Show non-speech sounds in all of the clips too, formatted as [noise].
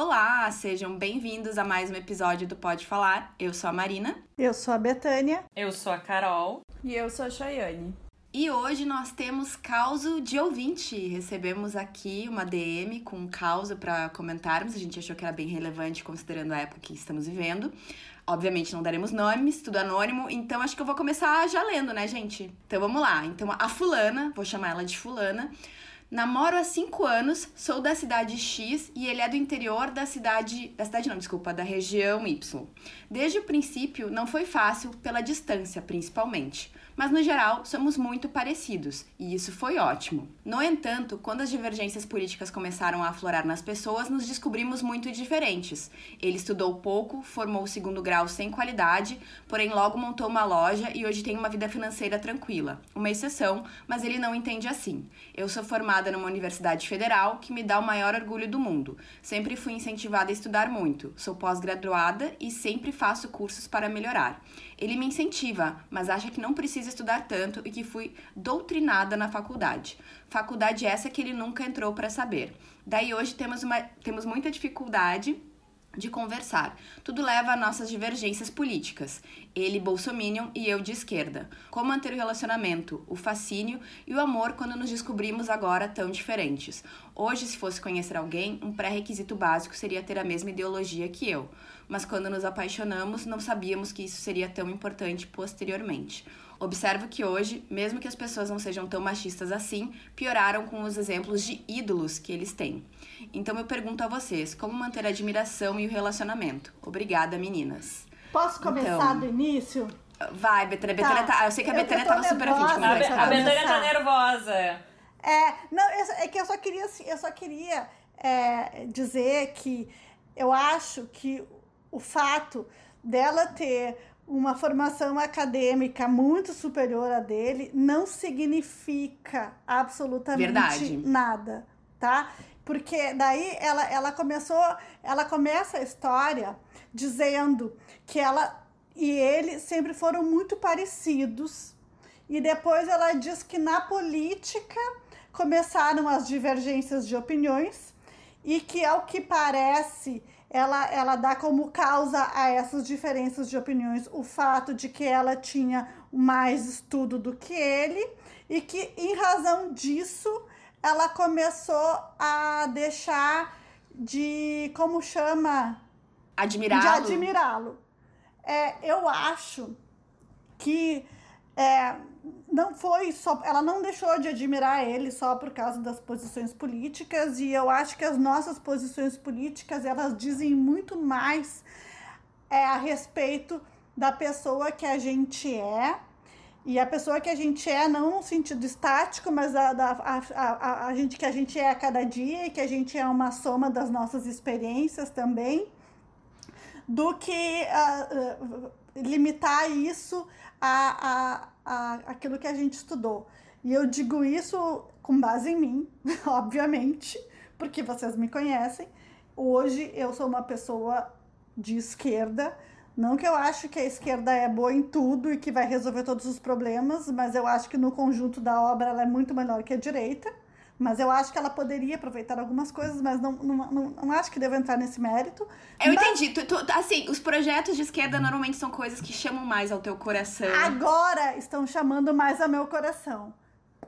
Olá, sejam bem-vindos a mais um episódio do Pode Falar. Eu sou a Marina. Eu sou a Betânia. Eu sou a Carol. E eu sou a Chayane. E hoje nós temos causo de ouvinte. Recebemos aqui uma DM com um causo para comentarmos. A gente achou que era bem relevante considerando a época que estamos vivendo. Obviamente não daremos nomes, tudo anônimo, então acho que eu vou começar já lendo, né, gente? Então vamos lá. Então a fulana, vou chamar ela de fulana, Namoro há 5 anos, sou da cidade X e ele é do interior da cidade. Da cidade não, desculpa, da região Y. Desde o princípio não foi fácil, pela distância principalmente mas no geral somos muito parecidos, e isso foi ótimo. No entanto, quando as divergências políticas começaram a aflorar nas pessoas, nos descobrimos muito diferentes. Ele estudou pouco, formou o segundo grau sem qualidade, porém logo montou uma loja e hoje tem uma vida financeira tranquila. Uma exceção, mas ele não entende assim. Eu sou formada numa universidade federal que me dá o maior orgulho do mundo. Sempre fui incentivada a estudar muito. Sou pós-graduada e sempre faço cursos para melhorar. Ele me incentiva, mas acha que não precisa estudar tanto e que fui doutrinada na faculdade. Faculdade essa que ele nunca entrou para saber. Daí hoje temos, uma, temos muita dificuldade de conversar. Tudo leva a nossas divergências políticas. Ele bolsominion e eu de esquerda. Como manter o relacionamento, o fascínio e o amor quando nos descobrimos agora tão diferentes. Hoje, se fosse conhecer alguém, um pré-requisito básico seria ter a mesma ideologia que eu. Mas quando nos apaixonamos, não sabíamos que isso seria tão importante posteriormente. Observo que hoje, mesmo que as pessoas não sejam tão machistas assim, pioraram com os exemplos de ídolos que eles têm. Então eu pergunto a vocês, como manter a admiração e o relacionamento? Obrigada, meninas. Posso começar então, do início? Vai, Betânia. Tá. Betânia tá, eu sei que a Betânia tava super afim de conversar. A Betânia tá nervosa. É, não, é que eu só queria, assim, eu só queria é, dizer que eu acho que o fato dela ter uma formação acadêmica muito superior à dele não significa absolutamente Verdade. nada, tá? Porque daí ela, ela começou, ela começa a história dizendo que ela e ele sempre foram muito parecidos. E depois ela diz que na política começaram as divergências de opiniões e que ao que parece ela, ela dá como causa a essas diferenças de opiniões o fato de que ela tinha mais estudo do que ele e que, em razão disso, ela começou a deixar de. Como chama? Admirá-lo. De admirá-lo. É, eu acho que é, não foi só. Ela não deixou de admirar ele só por causa das posições políticas, e eu acho que as nossas posições políticas elas dizem muito mais é, a respeito da pessoa que a gente é. E a pessoa que a gente é, não no sentido estático, mas a, a, a, a, gente que a gente é a cada dia e que a gente é uma soma das nossas experiências também, do que uh, uh, limitar isso a, a a, aquilo que a gente estudou. E eu digo isso com base em mim, [laughs] obviamente, porque vocês me conhecem. Hoje eu sou uma pessoa de esquerda. Não que eu acho que a esquerda é boa em tudo e que vai resolver todos os problemas, mas eu acho que no conjunto da obra ela é muito melhor que a direita. Mas eu acho que ela poderia aproveitar algumas coisas, mas não, não, não, não acho que deva entrar nesse mérito. Eu mas... entendi. Tu, tu, assim, os projetos de esquerda normalmente são coisas que chamam mais ao teu coração. Agora estão chamando mais ao meu coração.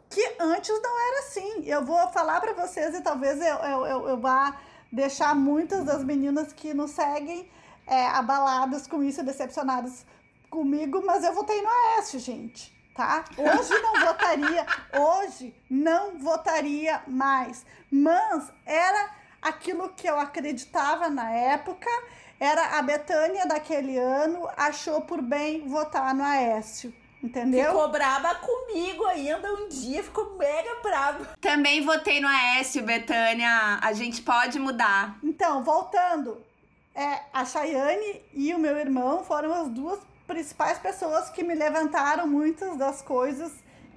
Que antes não era assim. Eu vou falar para vocês e talvez eu, eu, eu, eu, vá deixar muitas das meninas que nos seguem é, abaladas com isso, decepcionadas comigo, mas eu votei no Oeste, gente tá? Hoje não votaria, hoje não votaria mais. Mas era aquilo que eu acreditava na época, era a Betânia daquele ano achou por bem votar no Aécio. Entendeu? Ficou braba comigo ainda um dia, ficou mega brava. Também votei no Aécio, Betânia. A gente pode mudar. Então, voltando. É, a Chayane e o meu irmão foram as duas principais pessoas que me levantaram muitas das coisas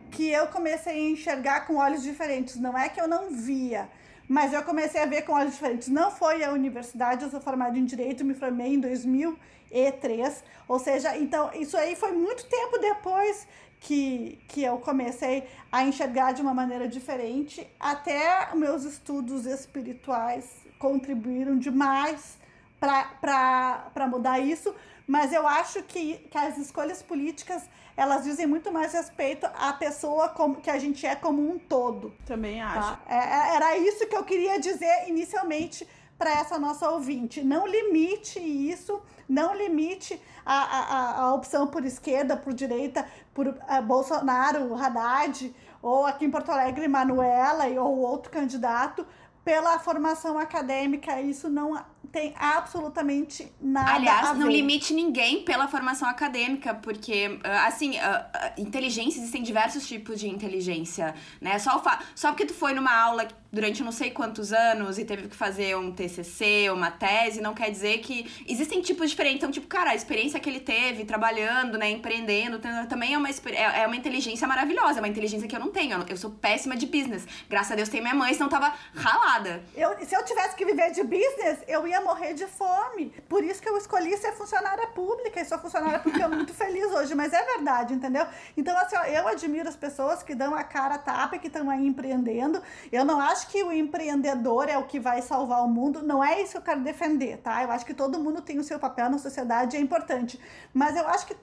que eu comecei a enxergar com olhos diferentes. Não é que eu não via, mas eu comecei a ver com olhos diferentes. Não foi a universidade, eu sou formada em Direito, me formei em 2003. Ou seja, então isso aí foi muito tempo depois que, que eu comecei a enxergar de uma maneira diferente, até meus estudos espirituais contribuíram demais para mudar isso, mas eu acho que, que as escolhas políticas elas dizem muito mais respeito à pessoa como, que a gente é como um todo. Também tá? acho. Tá? É, era isso que eu queria dizer inicialmente para essa nossa ouvinte. Não limite isso, não limite a, a, a opção por esquerda, por direita, por uh, Bolsonaro, Haddad, ou aqui em Porto Alegre, Manuela, ou outro candidato, pela formação acadêmica. Isso não tem absolutamente nada Aliás, a não limite ninguém pela formação acadêmica, porque, ah, assim, uh, uh, inteligência, existem diversos tipos de inteligência, né? Só, só porque tu foi numa aula durante não sei quantos anos e teve que fazer um TCC, uma tese, não quer dizer que existem tipos diferentes. Então, tipo, cara, a experiência que ele teve trabalhando, né, empreendendo, também é uma, é, é uma inteligência maravilhosa, é uma inteligência que eu não tenho. Eu sou péssima de business. Graças a Deus tem minha mãe, senão tava ralada. Eu, se eu tivesse que viver de business, eu ia morrer de fome. Por isso que eu escolhi ser funcionária pública e sou funcionária pública muito feliz hoje, mas é verdade, entendeu? Então, assim, ó, eu admiro as pessoas que dão a cara a tapa que estão aí empreendendo. Eu não acho acho que o empreendedor é o que vai salvar o mundo. Não é isso que eu quero defender, tá? Eu acho que todo mundo tem o seu papel na sociedade, é importante. Mas eu acho que,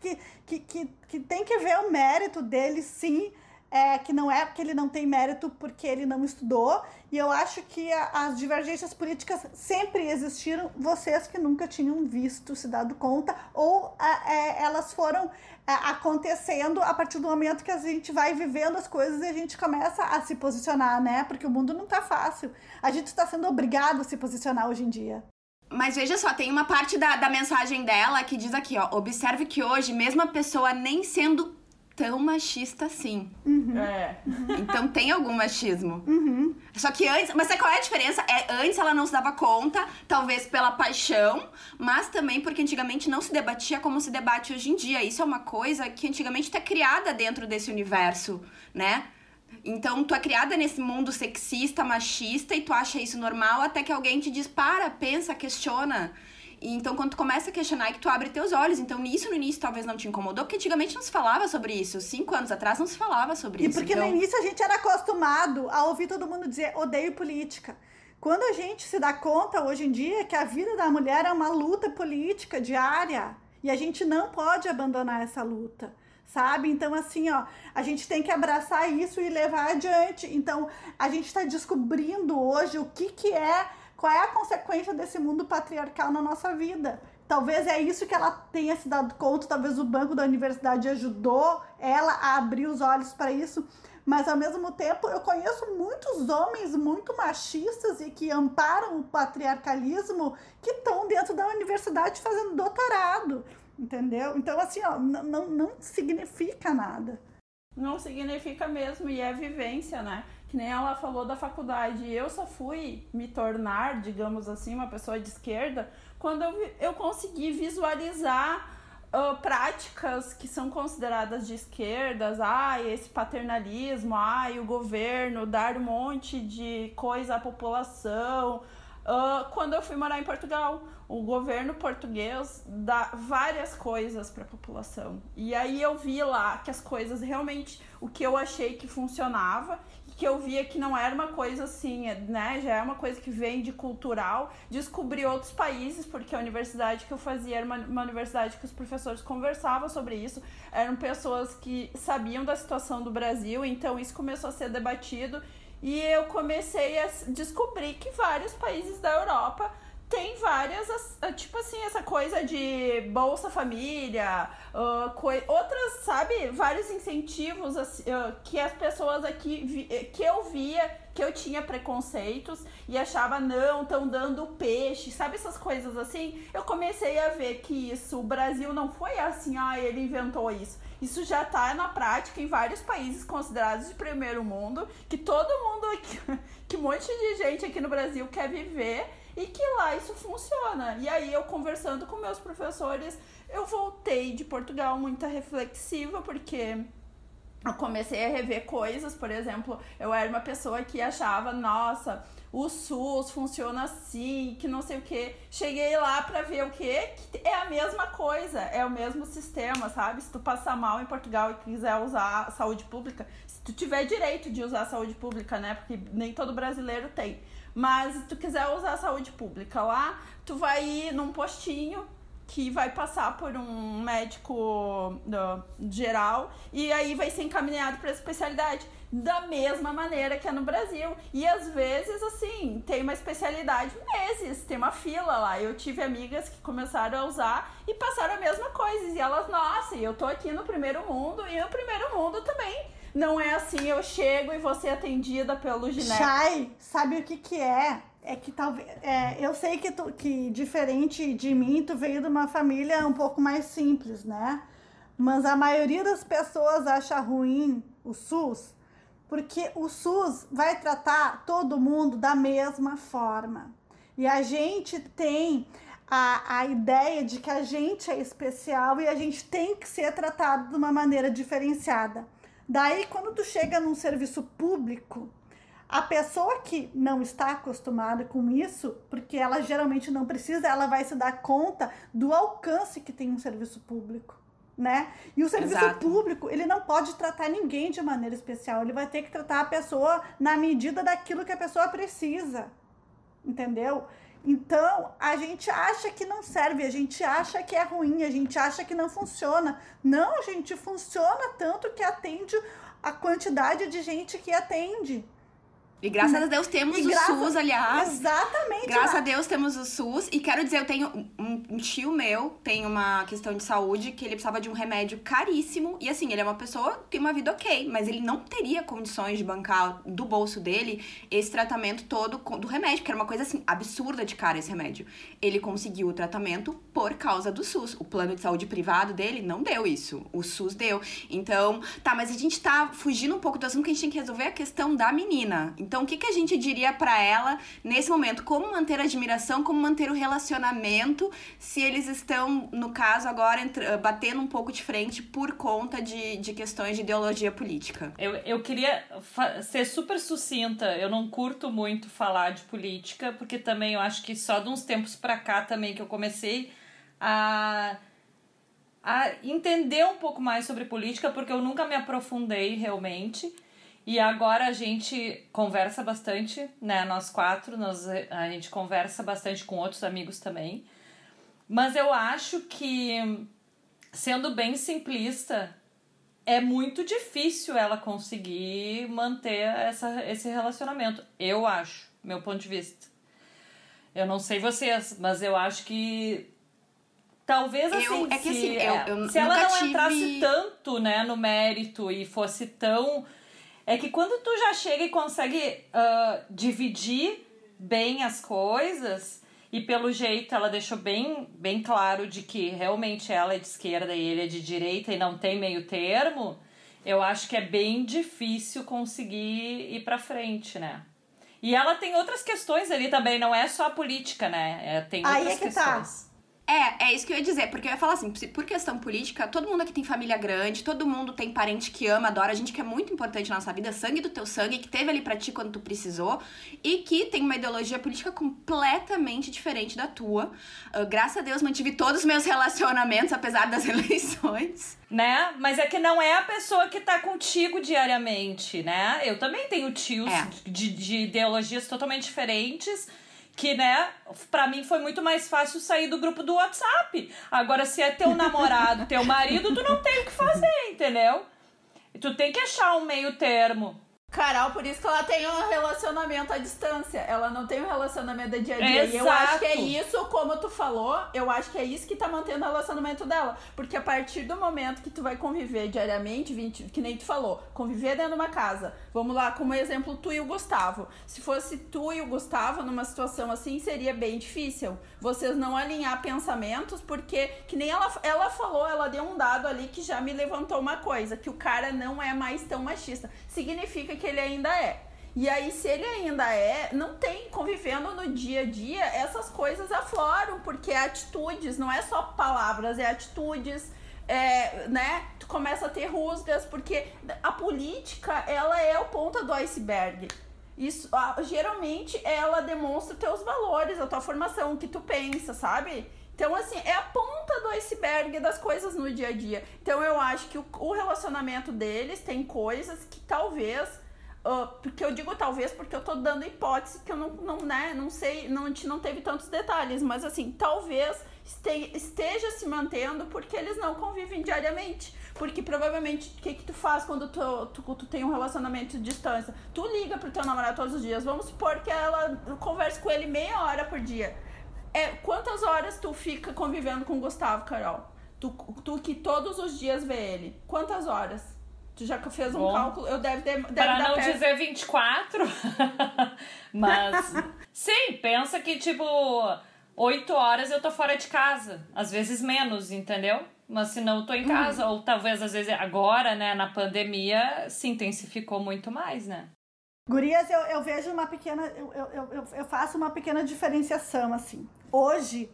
que, que, que, que tem que ver o mérito dele, sim. É, que não é porque ele não tem mérito porque ele não estudou. E eu acho que a, as divergências políticas sempre existiram, vocês que nunca tinham visto, se dado conta, ou é, elas foram é, acontecendo a partir do momento que a gente vai vivendo as coisas e a gente começa a se posicionar, né? Porque o mundo não tá fácil. A gente está sendo obrigado a se posicionar hoje em dia. Mas veja só, tem uma parte da, da mensagem dela que diz aqui, ó. Observe que hoje, mesmo a pessoa nem sendo tão machista assim. Uhum. É. Então tem algum machismo. Uhum. Só que antes. Mas sabe qual é a diferença? É, antes ela não se dava conta, talvez pela paixão, mas também porque antigamente não se debatia como se debate hoje em dia. Isso é uma coisa que antigamente tá criada dentro desse universo, né? Então, tu é criada nesse mundo sexista, machista, e tu acha isso normal até que alguém te diz: para, pensa, questiona. E então, quando tu começa a questionar, é que tu abre teus olhos. Então, isso no início talvez não te incomodou, porque antigamente não se falava sobre isso. Cinco anos atrás não se falava sobre e isso. E porque então... no início a gente era acostumado a ouvir todo mundo dizer odeio política. Quando a gente se dá conta hoje em dia que a vida da mulher é uma luta política diária e a gente não pode abandonar essa luta sabe? Então, assim, ó, a gente tem que abraçar isso e levar adiante. Então, a gente está descobrindo hoje o que, que é qual é a consequência desse mundo patriarcal na nossa vida? Talvez é isso que ela tenha se dado conta, talvez o banco da universidade ajudou ela a abrir os olhos para isso, mas ao mesmo tempo eu conheço muitos homens muito machistas e que amparam o patriarcalismo que estão dentro da universidade fazendo doutorado, entendeu? Então, assim, ó, não, não significa nada. Não significa mesmo, e é vivência, né? Que nem ela falou da faculdade, eu só fui me tornar, digamos assim, uma pessoa de esquerda quando eu, eu consegui visualizar uh, práticas que são consideradas de esquerdas, ah, esse paternalismo, ah, o governo dar um monte de coisa à população. Uh, quando eu fui morar em Portugal, o governo português dá várias coisas para a população. E aí eu vi lá que as coisas realmente, o que eu achei que funcionava que eu via que não era uma coisa assim, né? Já é uma coisa que vem de cultural. Descobri outros países, porque a universidade que eu fazia era uma, uma universidade que os professores conversavam sobre isso. Eram pessoas que sabiam da situação do Brasil, então isso começou a ser debatido. E eu comecei a descobrir que vários países da Europa tem várias, tipo assim, essa coisa de Bolsa Família, uh, outras, sabe, vários incentivos assim, uh, que as pessoas aqui, eh, que eu via, que eu tinha preconceitos e achava, não, estão dando peixe, sabe essas coisas assim? Eu comecei a ver que isso, o Brasil não foi assim, ah, ele inventou isso. Isso já está na prática em vários países considerados de primeiro mundo, que todo mundo, que, [laughs] que um monte de gente aqui no Brasil quer viver e que lá isso funciona. E aí eu conversando com meus professores, eu voltei de Portugal muito reflexiva, porque eu comecei a rever coisas, por exemplo, eu era uma pessoa que achava, nossa, o SUS funciona assim, que não sei o que. Cheguei lá para ver o que que é a mesma coisa, é o mesmo sistema, sabe? Se tu passar mal em Portugal e quiser usar saúde pública, se tu tiver direito de usar saúde pública, né? Porque nem todo brasileiro tem Mas se tu quiser usar a saúde pública lá, tu vai ir num postinho que vai passar por um médico uh, geral e aí vai ser encaminhado para especialidade da mesma maneira que é no Brasil. E às vezes, assim, tem uma especialidade meses, tem uma fila lá. Eu tive amigas que começaram a usar e passaram a mesma coisa. E elas, nossa, eu tô aqui no primeiro mundo e no primeiro mundo também. Não é assim, eu chego e vou ser atendida pelo gineco. Chay, sabe o que que é? É que talvez. É, eu sei que, tu, que, diferente de mim, tu veio de uma família um pouco mais simples, né? Mas a maioria das pessoas acha ruim o SUS porque o SUS vai tratar todo mundo da mesma forma. E a gente tem a, a ideia de que a gente é especial e a gente tem que ser tratado de uma maneira diferenciada. Daí, quando tu chega num serviço público, a pessoa que não está acostumada com isso, porque ela geralmente não precisa, ela vai se dar conta do alcance que tem um serviço público né? E o serviço Exato. público, ele não pode tratar ninguém de maneira especial, ele vai ter que tratar a pessoa na medida daquilo que a pessoa precisa. Entendeu? Então, a gente acha que não serve, a gente acha que é ruim, a gente acha que não funciona. Não, gente, funciona tanto que atende a quantidade de gente que atende. E graças a Deus temos e o graça... SUS, aliás. Exatamente. Graças a Deus temos o SUS. E quero dizer, eu tenho um, um, tio meu, tem uma questão de saúde, que ele precisava de um remédio caríssimo. E assim, ele é uma pessoa que tem uma vida ok, mas ele não teria condições de bancar do bolso dele esse tratamento todo do remédio, que era uma coisa assim, absurda de cara esse remédio. Ele conseguiu o tratamento por causa do SUS. O plano de saúde privado dele não deu isso. O SUS deu. Então, tá, mas a gente tá fugindo um pouco do assunto que a gente tem que resolver a questão da menina. Então, então, o que, que a gente diria para ela nesse momento? Como manter a admiração, como manter o relacionamento, se eles estão, no caso, agora batendo um pouco de frente por conta de, de questões de ideologia política? Eu, eu queria ser super sucinta. Eu não curto muito falar de política, porque também eu acho que só de uns tempos para cá também que eu comecei a a entender um pouco mais sobre política, porque eu nunca me aprofundei realmente. E agora a gente conversa bastante, né? Nós quatro, nós, a gente conversa bastante com outros amigos também. Mas eu acho que, sendo bem simplista, é muito difícil ela conseguir manter essa, esse relacionamento. Eu acho, meu ponto de vista. Eu não sei vocês, mas eu acho que Talvez assim, eu, é que, se, assim, eu, eu se ela não tive... entrasse tanto né, no mérito e fosse tão é que quando tu já chega e consegue uh, dividir bem as coisas, e pelo jeito ela deixou bem, bem claro de que realmente ela é de esquerda e ele é de direita e não tem meio termo, eu acho que é bem difícil conseguir ir pra frente, né? E ela tem outras questões ali também, não é só a política, né? É, tem outras Aí é que tá. questões. Tá. É, é isso que eu ia dizer, porque eu ia falar assim, por questão política, todo mundo aqui tem família grande, todo mundo tem parente que ama, adora, a gente que é muito importante na nossa vida, sangue do teu sangue, que teve ali pra ti quando tu precisou, e que tem uma ideologia política completamente diferente da tua. Uh, graças a Deus mantive todos os meus relacionamentos, apesar das [laughs] eleições. Né? Mas é que não é a pessoa que tá contigo diariamente, né? Eu também tenho tios é. de, de ideologias totalmente diferentes que, né, pra mim foi muito mais fácil sair do grupo do WhatsApp. Agora, se é teu namorado, teu marido, tu não tem o que fazer, entendeu? Tu tem que achar um meio termo. Carol, por isso que ela tem um relacionamento à distância. Ela não tem um relacionamento de dia a dia. Exato. E eu acho que é isso, como tu falou, eu acho que é isso que tá mantendo o relacionamento dela. Porque a partir do momento que tu vai conviver diariamente, 20, que nem tu falou, conviver dentro de uma casa. Vamos lá, como exemplo, tu e o Gustavo. Se fosse tu e o Gustavo numa situação assim, seria bem difícil. Vocês não alinhar pensamentos, porque, que nem ela, ela falou, ela deu um dado ali que já me levantou uma coisa, que o cara não é mais tão machista. Significa que que ele ainda é. E aí, se ele ainda é, não tem, convivendo no dia a dia, essas coisas afloram, porque é atitudes, não é só palavras, é atitudes, é, né? Tu começa a ter rusgas, porque a política, ela é o ponta do iceberg. Isso, geralmente, ela demonstra teus valores, a tua formação, o que tu pensa, sabe? Então, assim, é a ponta do iceberg das coisas no dia a dia. Então, eu acho que o, o relacionamento deles tem coisas que talvez Uh, porque eu digo talvez porque eu tô dando hipótese que eu não, não, né, não sei, não, a gente não teve tantos detalhes, mas assim, talvez esteja se mantendo porque eles não convivem diariamente. Porque provavelmente, o que, que tu faz quando tu, tu, tu, tem um relacionamento de distância? Tu liga pro teu namorado todos os dias. Vamos supor que ela converse com ele meia hora por dia. É, quantas horas tu fica convivendo com o Gustavo, Carol? Tu, tu que todos os dias vê ele. Quantas horas? Tu já fez um Bom, cálculo? Eu deve, deve Para não perto. dizer 24. [laughs] Mas. [laughs] sim, pensa que, tipo, 8 horas eu tô fora de casa. Às vezes menos, entendeu? Mas se não, eu tô em casa. Uhum. Ou talvez, às vezes, agora, né, na pandemia, se intensificou muito mais, né? Gurias, eu, eu vejo uma pequena. Eu, eu, eu, eu faço uma pequena diferenciação, assim. Hoje,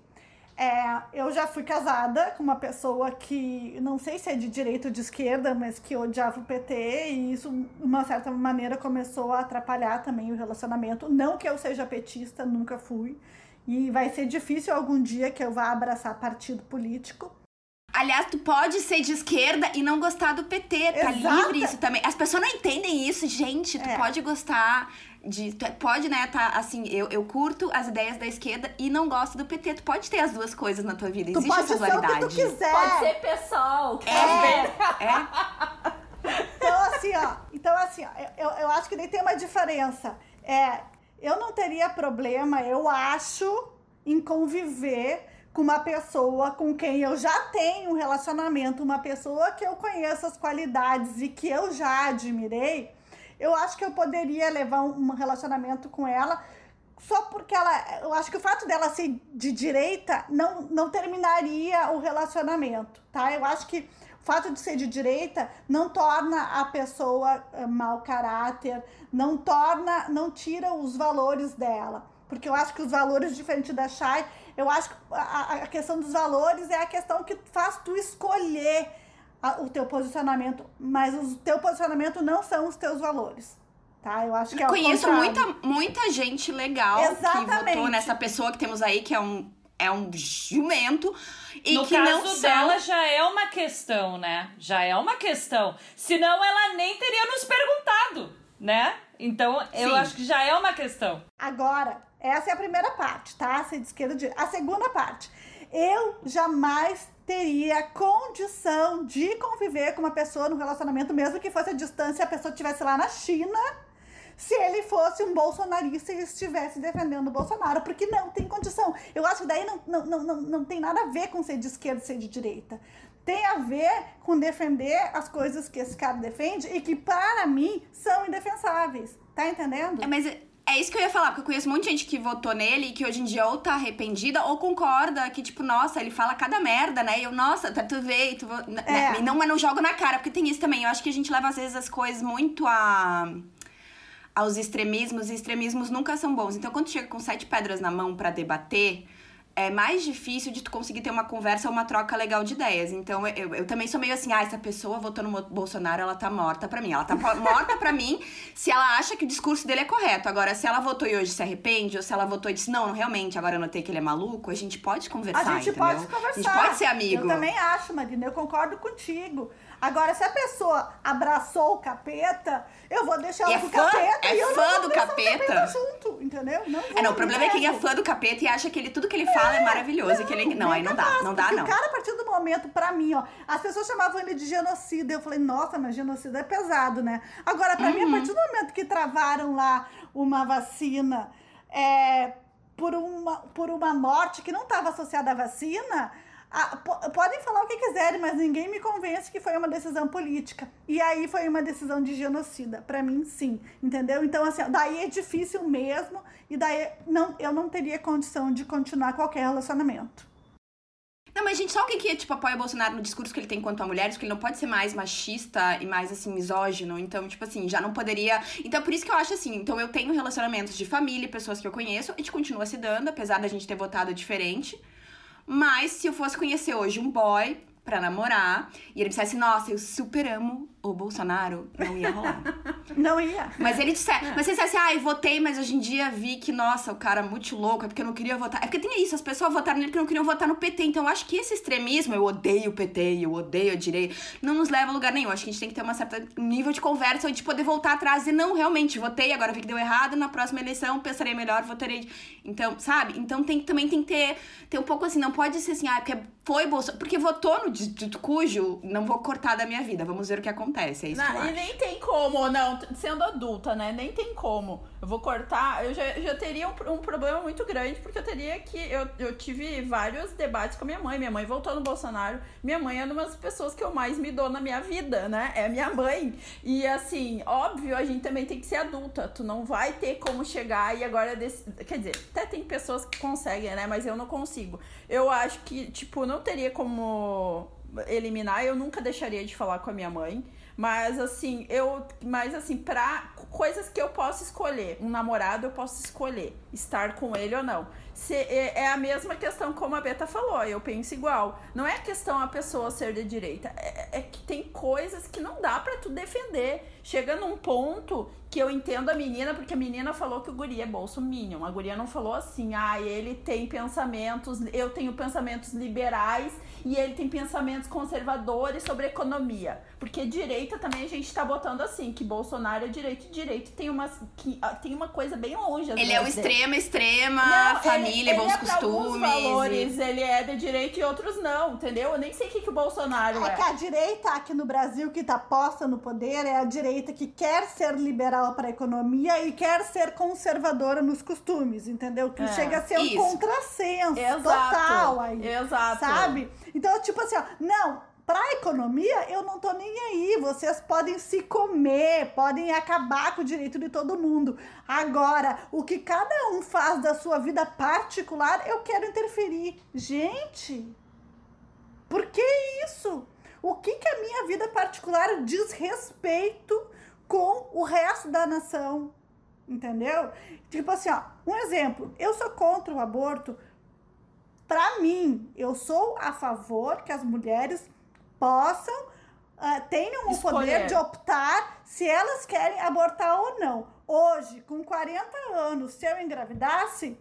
é, eu já fui casada com uma pessoa que não sei se é de direita ou de esquerda, mas que odiava o PT, e isso, de uma certa maneira, começou a atrapalhar também o relacionamento. Não que eu seja petista, nunca fui. E vai ser difícil algum dia que eu vá abraçar partido político. Aliás, tu pode ser de esquerda e não gostar do PT, tá livre isso também. As pessoas não entendem isso, gente. Tu é. pode gostar de. Tu pode, né, tá assim, eu, eu curto as ideias da esquerda e não gosto do PT. Tu pode ter as duas coisas na tua vida. Tu Existe pode essa dualidade. Ser o que tu quiser. Pode ser pessoal. É. é. Então, assim, ó. Então, assim, ó, eu, eu acho que nem tem uma diferença. É, eu não teria problema, eu acho, em conviver com uma pessoa com quem eu já tenho um relacionamento, uma pessoa que eu conheço as qualidades e que eu já admirei, eu acho que eu poderia levar um relacionamento com ela só porque ela. Eu acho que o fato dela ser de direita não, não terminaria o relacionamento, tá? Eu acho que o fato de ser de direita não torna a pessoa uh, mau caráter, não torna, não tira os valores dela. Porque eu acho que os valores, diferente da Chay, eu acho que a, a questão dos valores é a questão que faz tu escolher o teu posicionamento, mas o teu posicionamento não são os teus valores. Tá? Eu acho que é eu Conheço contrário. muita, muita gente legal Exatamente. que votou nessa pessoa que temos aí, que é um, é um jumento. E no que caso não são... dela já é uma questão, né? Já é uma questão. Senão ela nem teria nos perguntado, né? Então eu Sim. acho que já é uma questão. Agora, essa é a primeira parte, tá? Ser de esquerda de... A segunda parte. Eu jamais teria condição de conviver com uma pessoa no relacionamento, mesmo que fosse a distância, a pessoa estivesse lá na China se ele fosse um bolsonarista e estivesse defendendo o Bolsonaro, porque não tem condição. Eu acho que daí não, não, não, não, não tem nada a ver com ser de esquerda e ser de direita. Tem a ver com defender as coisas que esse cara defende e que, para mim, são indefensáveis. Tá entendendo? É, mas é isso que eu ia falar, porque eu conheço muita gente que votou nele e que hoje em dia ou tá arrependida ou concorda que, tipo, nossa, ele fala cada merda, né? E eu, nossa, pra tu ver, e tu. Né? É. E não, mas não jogo na cara, porque tem isso também. Eu acho que a gente leva, às vezes, as coisas muito a aos extremismos, e extremismos nunca são bons. Então, quando chega com sete pedras na mão para debater, é mais difícil de tu conseguir ter uma conversa ou uma troca legal de ideias. Então, eu, eu também sou meio assim, ah, essa pessoa votou no Bolsonaro, ela tá morta pra mim. Ela tá morta pra mim se ela acha que o discurso dele é correto. Agora, se ela votou e hoje se arrepende, ou se ela votou e disse, não, realmente, agora eu notei que ele é maluco, a gente pode conversar, A gente entendeu? pode conversar. A gente pode ser amigo. Eu também acho, Marina, eu concordo contigo. Agora, se a pessoa abraçou o capeta, eu vou deixar ela é com o capeta é e eu fã não do capeta. capeta junto, entendeu? Não é, não, o problema é quem é fã do capeta e acha que ele, tudo que ele fala é, é maravilhoso não, que ele não, aí não dá, não dá não. O cara a partir do momento para mim, ó, as pessoas chamavam ele de genocida, eu falei: "Nossa, mas genocida é pesado, né?". Agora para uhum. mim, a partir do momento que travaram lá uma vacina é, por uma por uma morte que não estava associada à vacina, ah, podem falar o que quiserem, mas ninguém me convence que foi uma decisão política. E aí foi uma decisão de genocida. Para mim, sim. Entendeu? Então, assim, daí é difícil mesmo. E daí não, eu não teria condição de continuar qualquer relacionamento. Não, mas gente, só que que, tipo, apoia o Bolsonaro no discurso que ele tem quanto a mulheres? Porque ele não pode ser mais machista e mais, assim, misógino. Então, tipo assim, já não poderia... Então, por isso que eu acho assim, então eu tenho relacionamentos de família, pessoas que eu conheço, a gente continua se dando, apesar da gente ter votado diferente. Mas se eu fosse conhecer hoje um boy pra namorar, e ele dissesse, nossa, eu super amo o Bolsonaro não ia rolar. [laughs] Não ia. Mas ele disse, mas você disse assim, ai, votei, mas hoje em dia vi que, nossa, o cara é muito louco, é porque eu não queria votar. É porque tem isso, as pessoas votaram nele porque não queriam votar no PT. Então eu acho que esse extremismo, eu odeio o PT, eu odeio a direita, não nos leva a lugar nenhum. Acho que a gente tem que ter um certo nível de conversa, onde poder voltar atrás e não, realmente, votei, agora vi que deu errado, na próxima eleição pensarei melhor, votarei. Então, sabe? Então tem, também tem que ter, ter um pouco assim, não pode ser assim, ah, porque foi Bolsonaro, porque votou no dito cujo, não vou cortar da minha vida, vamos ver o que acontece, é isso Não, e nem tem como, não, sendo adulta, né? Nem tem como. Eu vou cortar, eu já, já teria um, um problema muito grande, porque eu teria que. Eu, eu tive vários debates com a minha mãe. Minha mãe voltou no Bolsonaro. Minha mãe é uma das pessoas que eu mais me dou na minha vida, né? É minha mãe. E assim, óbvio, a gente também tem que ser adulta. Tu não vai ter como chegar e agora. dec- Quer dizer, até tem pessoas que conseguem, né? Mas eu não consigo. Eu acho que, tipo, não teria como eliminar, eu nunca deixaria de falar com a minha mãe. Mas assim, eu. Mas assim, pra coisas que eu posso escolher. Um namorado eu posso escolher estar com ele ou não. Se, é, é a mesma questão como a Beta falou, eu penso igual. Não é questão a pessoa ser de direita. É, é que tem coisas que não dá pra tu defender. Chega num ponto que eu entendo a menina, porque a menina falou que o guri é bolsominion. A guria não falou assim, ah, ele tem pensamentos, eu tenho pensamentos liberais e ele tem pensamentos conservadores sobre economia. Porque direita também a gente tá botando assim, que Bolsonaro é direita e direita tem uma, que, ah, tem uma coisa bem longe. Ele é o extrema, extrema, Não, família, ele, bons ele é pra alguns costumes. valores, ele é de direita e outros não, entendeu? Eu nem sei o que, que o Bolsonaro É é. que a direita aqui no Brasil que tá posta no poder é a direita que quer ser liberal para a economia e quer ser conservadora nos costumes, entendeu? Que É, chega a ser um isso. contrassenso Exato. total aí. Exato. Sabe? Então, tipo assim, ó, não, pra economia eu não tô nem aí. Vocês podem se comer, podem acabar com o direito de todo mundo. Agora, o que cada um faz da sua vida particular, eu quero interferir. Gente, por que isso? O que, que a minha vida particular diz respeito com o resto da nação? Entendeu? Tipo assim, ó, um exemplo. Eu sou contra o aborto. Pra mim, eu sou a favor que as mulheres possam, ah, tenham o Escolher. poder de optar se elas querem abortar ou não. Hoje, com 40 anos, se eu engravidasse,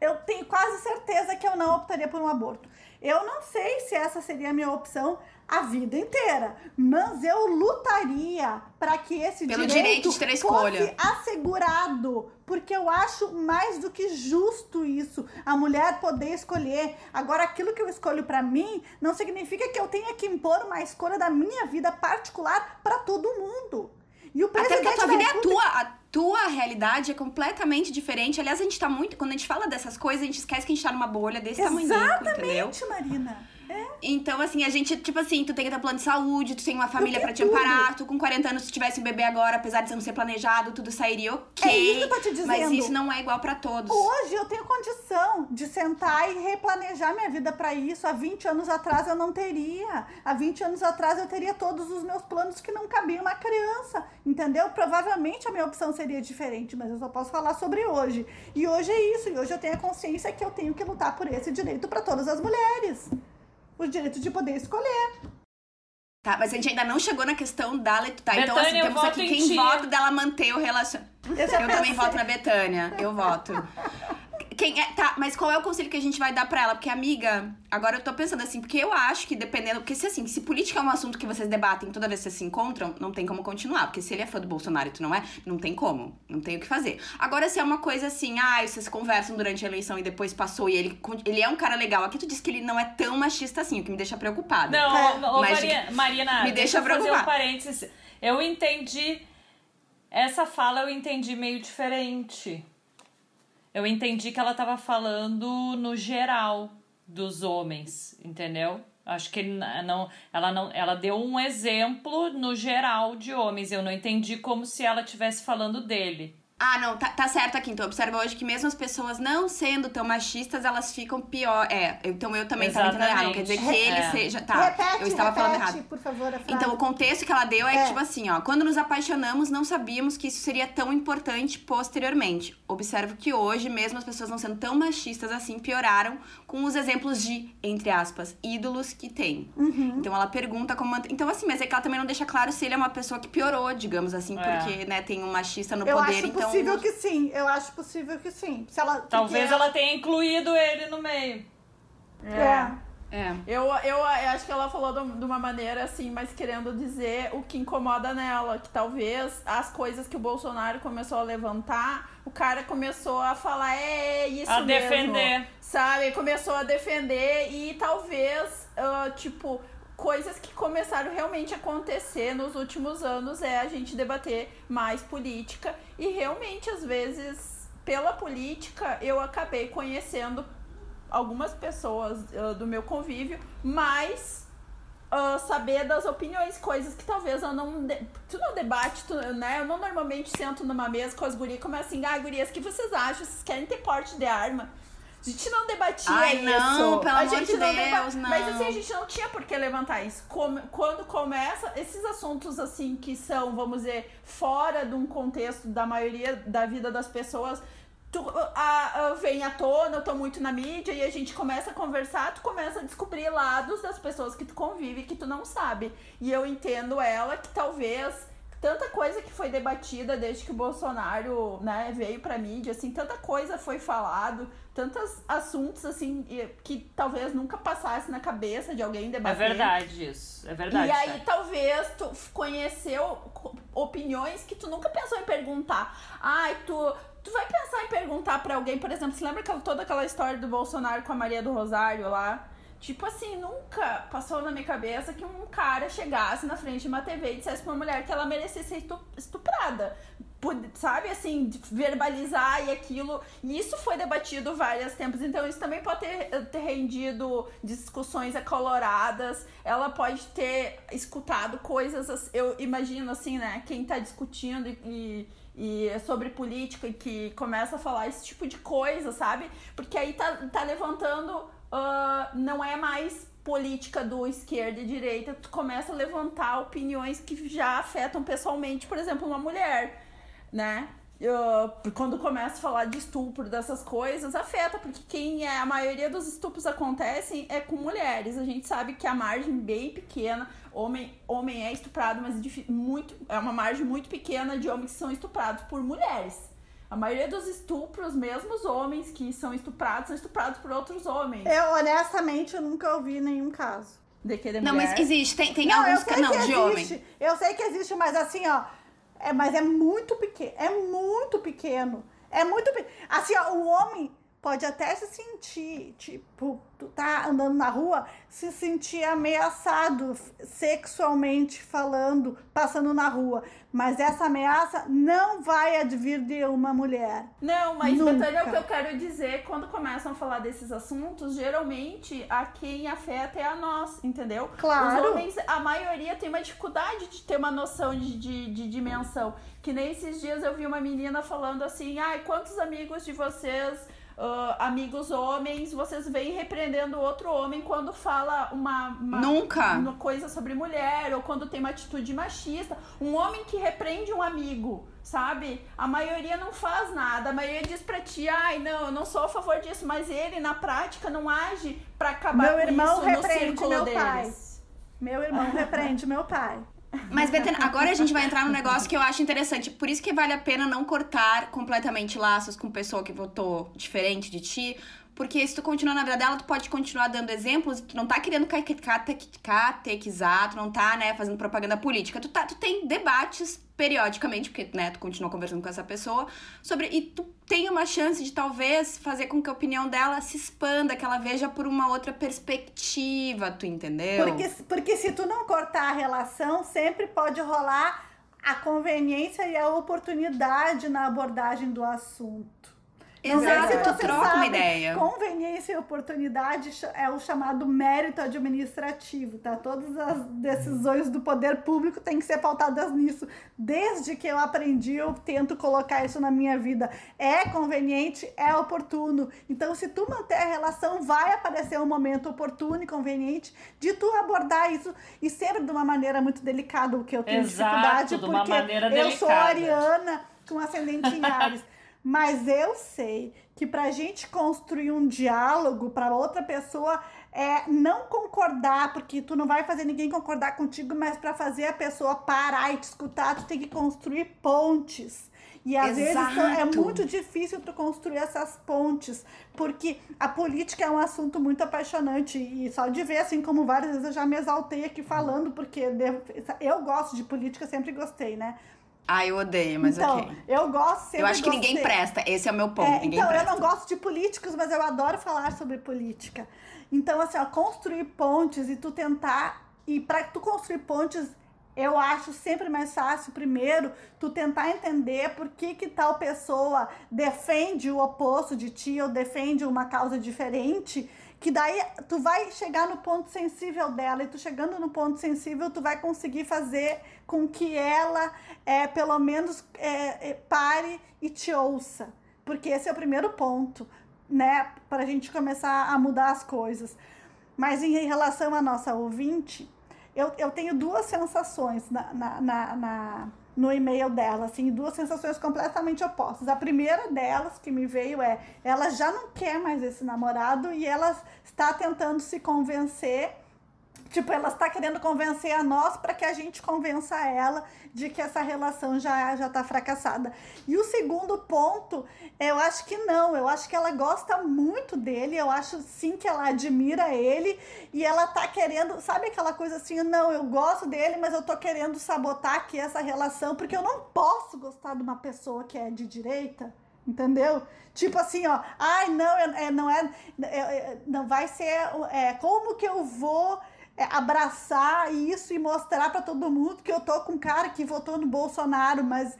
eu tenho quase certeza que eu não optaria por um aborto. Eu não sei se essa seria a minha opção a vida inteira, mas eu lutaria para que esse Pelo direito, direito de fosse assegurado, porque eu acho mais do que justo isso, a mulher poder escolher. Agora, aquilo que eu escolho para mim não significa que eu tenha que impor uma escolha da minha vida particular para todo mundo. E o Até presidente porque a tua da vida é a tua, a tua realidade é completamente diferente. Aliás, a gente tá muito. Quando a gente fala dessas coisas, a gente esquece que a gente tá numa bolha desse tamanho, entendeu? Exatamente, Marina. Então, assim, a gente, tipo assim, tu tem que ter plano de saúde, tu tem uma família pra te tudo. amparar, tu com 40 anos, se tivesse um bebê agora, apesar de não ser planejado, tudo sairia ok. É isso que eu tô te dizendo. Mas isso não é igual pra todos. Hoje eu tenho condição de sentar e replanejar minha vida para isso. Há 20 anos atrás eu não teria. Há 20 anos atrás eu teria todos os meus planos que não cabiam uma criança. Entendeu? Provavelmente a minha opção seria diferente, mas eu só posso falar sobre hoje. E hoje é isso. E hoje eu tenho a consciência que eu tenho que lutar por esse direito para todas as mulheres. O direito de poder escolher. Tá, mas a gente ainda não chegou na questão da leitura. Tá, então assim, temos aqui em quem ti. vota dela manter o relacionamento. Eu Eu também voto na Betânia. Eu voto. Quem é, tá, mas qual é o conselho que a gente vai dar pra ela? Porque, amiga, agora eu tô pensando assim, porque eu acho que dependendo. Porque se assim, se política é um assunto que vocês debatem toda vez que vocês se encontram, não tem como continuar. Porque se ele é fã do Bolsonaro e tu não é, não tem como. Não tem o que fazer. Agora, se é uma coisa assim, ah, vocês conversam durante a eleição e depois passou e ele, ele é um cara legal. Aqui tu disse que ele não é tão machista assim, o que me deixa preocupada. Não, ô, ô, Mas Maria- Marina, me deixa deixa eu fazer um preocupar. parênteses. Eu entendi. Essa fala eu entendi meio diferente. Eu entendi que ela tava falando no geral dos homens, entendeu? Acho que não, ela não, ela deu um exemplo no geral de homens. Eu não entendi como se ela estivesse falando dele. Ah, não, tá, tá certo aqui. Então, observa hoje que mesmo as pessoas não sendo tão machistas, elas ficam pior. É, então eu também estava entendendo errado. Não quer dizer que ele É. seja. Tá, repete, eu estava falando repete, errado. por favor, a frase. Então, o contexto que ela deu é, É. que, tipo assim, ó, quando nos apaixonamos, não sabíamos que isso seria tão importante posteriormente. Observo que hoje, mesmo as pessoas não sendo tão machistas assim, pioraram com os exemplos de, entre aspas, ídolos que tem. Uhum. Então ela pergunta como. Então, assim, mas é que ela também não deixa claro se ele é uma pessoa que piorou, digamos assim, É. porque, né, tem um machista no Eu poder, acho então. Possível que sim. Eu acho possível que sim. Se ela, Talvez porque ela tenha incluído ele no meio. É. É. Eu, eu, eu acho que ela falou de uma maneira assim, mas querendo dizer o que incomoda nela. Que talvez as coisas que o Bolsonaro começou a levantar, o cara começou a falar, é isso A mesmo. defender. Sabe? Começou a defender e talvez, ah, tipo, coisas que começaram realmente a acontecer nos últimos anos é a gente debater mais política. E realmente, às vezes, pela política, eu acabei conhecendo algumas pessoas ah, do meu convívio, mas ah, saber das opiniões, coisas que talvez eu não. de- Tu não debate, tu, né? Eu não normalmente sento numa mesa com as gurias começo assim, ah, gurias, o que vocês acham? Vocês querem ter porte de arma? A gente não debatia Ai, isso. não, pelo a amor gente de não Deus, não. Mas assim, a gente não tinha por que levantar isso. Quando começa esses assuntos assim que são, vamos dizer, fora de um contexto da maioria da vida das pessoas, tu, a, a- vem à tona, eu tô muito na mídia e a gente começa a conversar, tu começa a descobrir lados das pessoas que tu convive que tu não sabe. E eu entendo ela que talvez tanta coisa que foi debatida desde que o Bolsonaro, né, veio pra mídia, assim, tanta coisa foi falado, tantos assuntos assim que talvez nunca passasse na cabeça de alguém É debater. verdade isso. É verdade. E aí, Tati. talvez, tu conheceu co- opiniões que tu nunca pensou em perguntar. Ai, tu, tu vai pensar em perguntar pra alguém, por exemplo, você lembra toda aquela história do Bolsonaro com a Maria do Rosário lá? Tipo assim, nunca passou na minha cabeça que um cara chegasse na frente de uma TV e dissesse pra uma mulher que ela merecia ser estu- estuprada. Sabe, assim, verbalizar e aquilo. E isso foi debatido vários tempos. Então, isso também pode ter, ter rendido discussões acaloradas. Ela pode ter escutado coisas. Eu imagino, assim, né? Quem tá discutindo e. e sobre política que começa a falar esse tipo de coisa, sabe? Porque aí tá, tá levantando. Ah, não é mais política do esquerda e direita, tu começa a levantar opiniões que já afetam pessoalmente, por exemplo, uma mulher, né? Ah, quando começa a falar de estupro, dessas coisas, afeta, porque quem é a maioria dos estupros acontecem é com mulheres. A gente sabe que a margem bem pequena, homem, homem é estuprado, mas é muito, é uma margem muito pequena de homens que são estuprados por mulheres. A maioria dos estupros, mesmo os homens que são estuprados, são estuprados por outros homens. Eu, honestamente, eu nunca ouvi nenhum caso. De que de Não, mas existe, tem, tem não, eu alguns sei ca- não, que de existe. homem. Eu sei que existe, mas assim, ó. É, mas é muito pequeno. É muito pequeno. É muito pequeno. Assim, ó, o homem pode até se sentir, tipo, tu tá andando na rua, se sentir ameaçado sexualmente falando, passando na rua. Mas essa ameaça não vai advir de uma mulher. Não, mas Nunca. Betânia, o que eu quero dizer, quando começam a falar desses assuntos, geralmente a quem afeta é a nós, entendeu? Claro. Os homens, a maioria tem uma dificuldade de ter uma noção de, de, de dimensão. Que nem esses dias eu vi uma menina falando assim, ai, quantos amigos de vocês, ah, amigos homens, vocês veem repreendendo outro homem quando fala uma, uma, Nunca. uma coisa sobre mulher, ou quando tem uma atitude machista. Um homem que repreende um amigo, sabe? A maioria não faz nada. A maioria diz pra ti, ai, não, eu não sou a favor disso, mas ele, na prática, não age pra acabar Meu com irmão isso no repreende círculo meu deles. pai. Meu irmão repreende meu pai. Mas, Betânia, agora a gente vai entrar num negócio que eu acho interessante. Por isso que vale a pena não cortar completamente laços com pessoa que votou diferente de ti. Porque se tu continuar na vida dela, tu pode continuar dando exemplos, tu não tá querendo cate- cate- catequizar, tu não tá, né, fazendo propaganda política. Tu, tá, tu tem debates periodicamente, porque, né, tu continua conversando com essa pessoa, sobre. E tu tem uma chance de talvez fazer com que a opinião dela se expanda, que ela veja por uma outra perspectiva, tu entendeu? Porque, porque se tu não cortar a relação, sempre pode rolar a conveniência e a oportunidade na abordagem do assunto. Exato, se tu troca uma sabem, ideia. Conveniência e oportunidade é o chamado mérito administrativo, tá? Todas as decisões do poder público têm que ser pautadas nisso. Desde que eu aprendi, eu tento colocar isso na minha vida. É conveniente, é oportuno. Então, se tu manter a relação, vai aparecer um momento oportuno e conveniente de tu abordar isso e sempre de uma maneira muito delicada, o que eu tenho Exato, dificuldade, de uma porque maneira eu sou delicada. ariana com ascendente em Ares. Mas eu sei que pra gente construir um diálogo para outra pessoa é não concordar, porque tu não vai fazer ninguém concordar contigo, mas para fazer a pessoa parar e te escutar, tu tem que construir pontes. E às vezes é Exato. muito difícil tu construir essas pontes, porque a política é um assunto muito apaixonante e só de ver assim como várias vezes eu já me exaltei aqui falando, porque eu gosto de política, sempre gostei, né? Ah, eu odeio, mas então, ok. eu gosto sempre Eu acho que ninguém gostei. presta. Esse é o meu ponto. É, ninguém então, presta. eu não gosto de políticos, mas eu adoro falar sobre política. Então, assim, ó, construir pontes e tu tentar. E para tu construir pontes, eu acho sempre mais fácil, primeiro, tu tentar entender por que, que tal pessoa defende o oposto de ti ou defende uma causa diferente. Que daí tu vai chegar no ponto sensível dela, e tu chegando no ponto sensível, tu vai conseguir fazer com que ela, é, pelo menos, é, é, pare e te ouça. Porque esse é o primeiro ponto, né? Para a gente começar a mudar as coisas. Mas em relação à nossa ouvinte, eu, eu tenho duas sensações na, na, na, na- no e-mail dela, assim, duas sensações completamente opostas. A primeira delas que me veio é, ela já não quer mais esse namorado e ela está tentando se convencer Tipo, ela está querendo convencer a nós para que a gente convença ela de que essa relação já já tá fracassada. E o segundo ponto, eu acho que não, eu acho que ela gosta muito dele, eu acho sim que ela admira ele e ela tá querendo, sabe aquela coisa assim, não, eu gosto dele, mas eu tô querendo sabotar aqui essa relação porque eu não posso gostar de uma pessoa que é de direita. Entendeu? Tipo assim, ó, ai, não, é, não é, é- é- não vai ser, é, como que eu vou é, abraçar isso e mostrar pra todo mundo que eu tô com um cara que votou no Bolsonaro, mas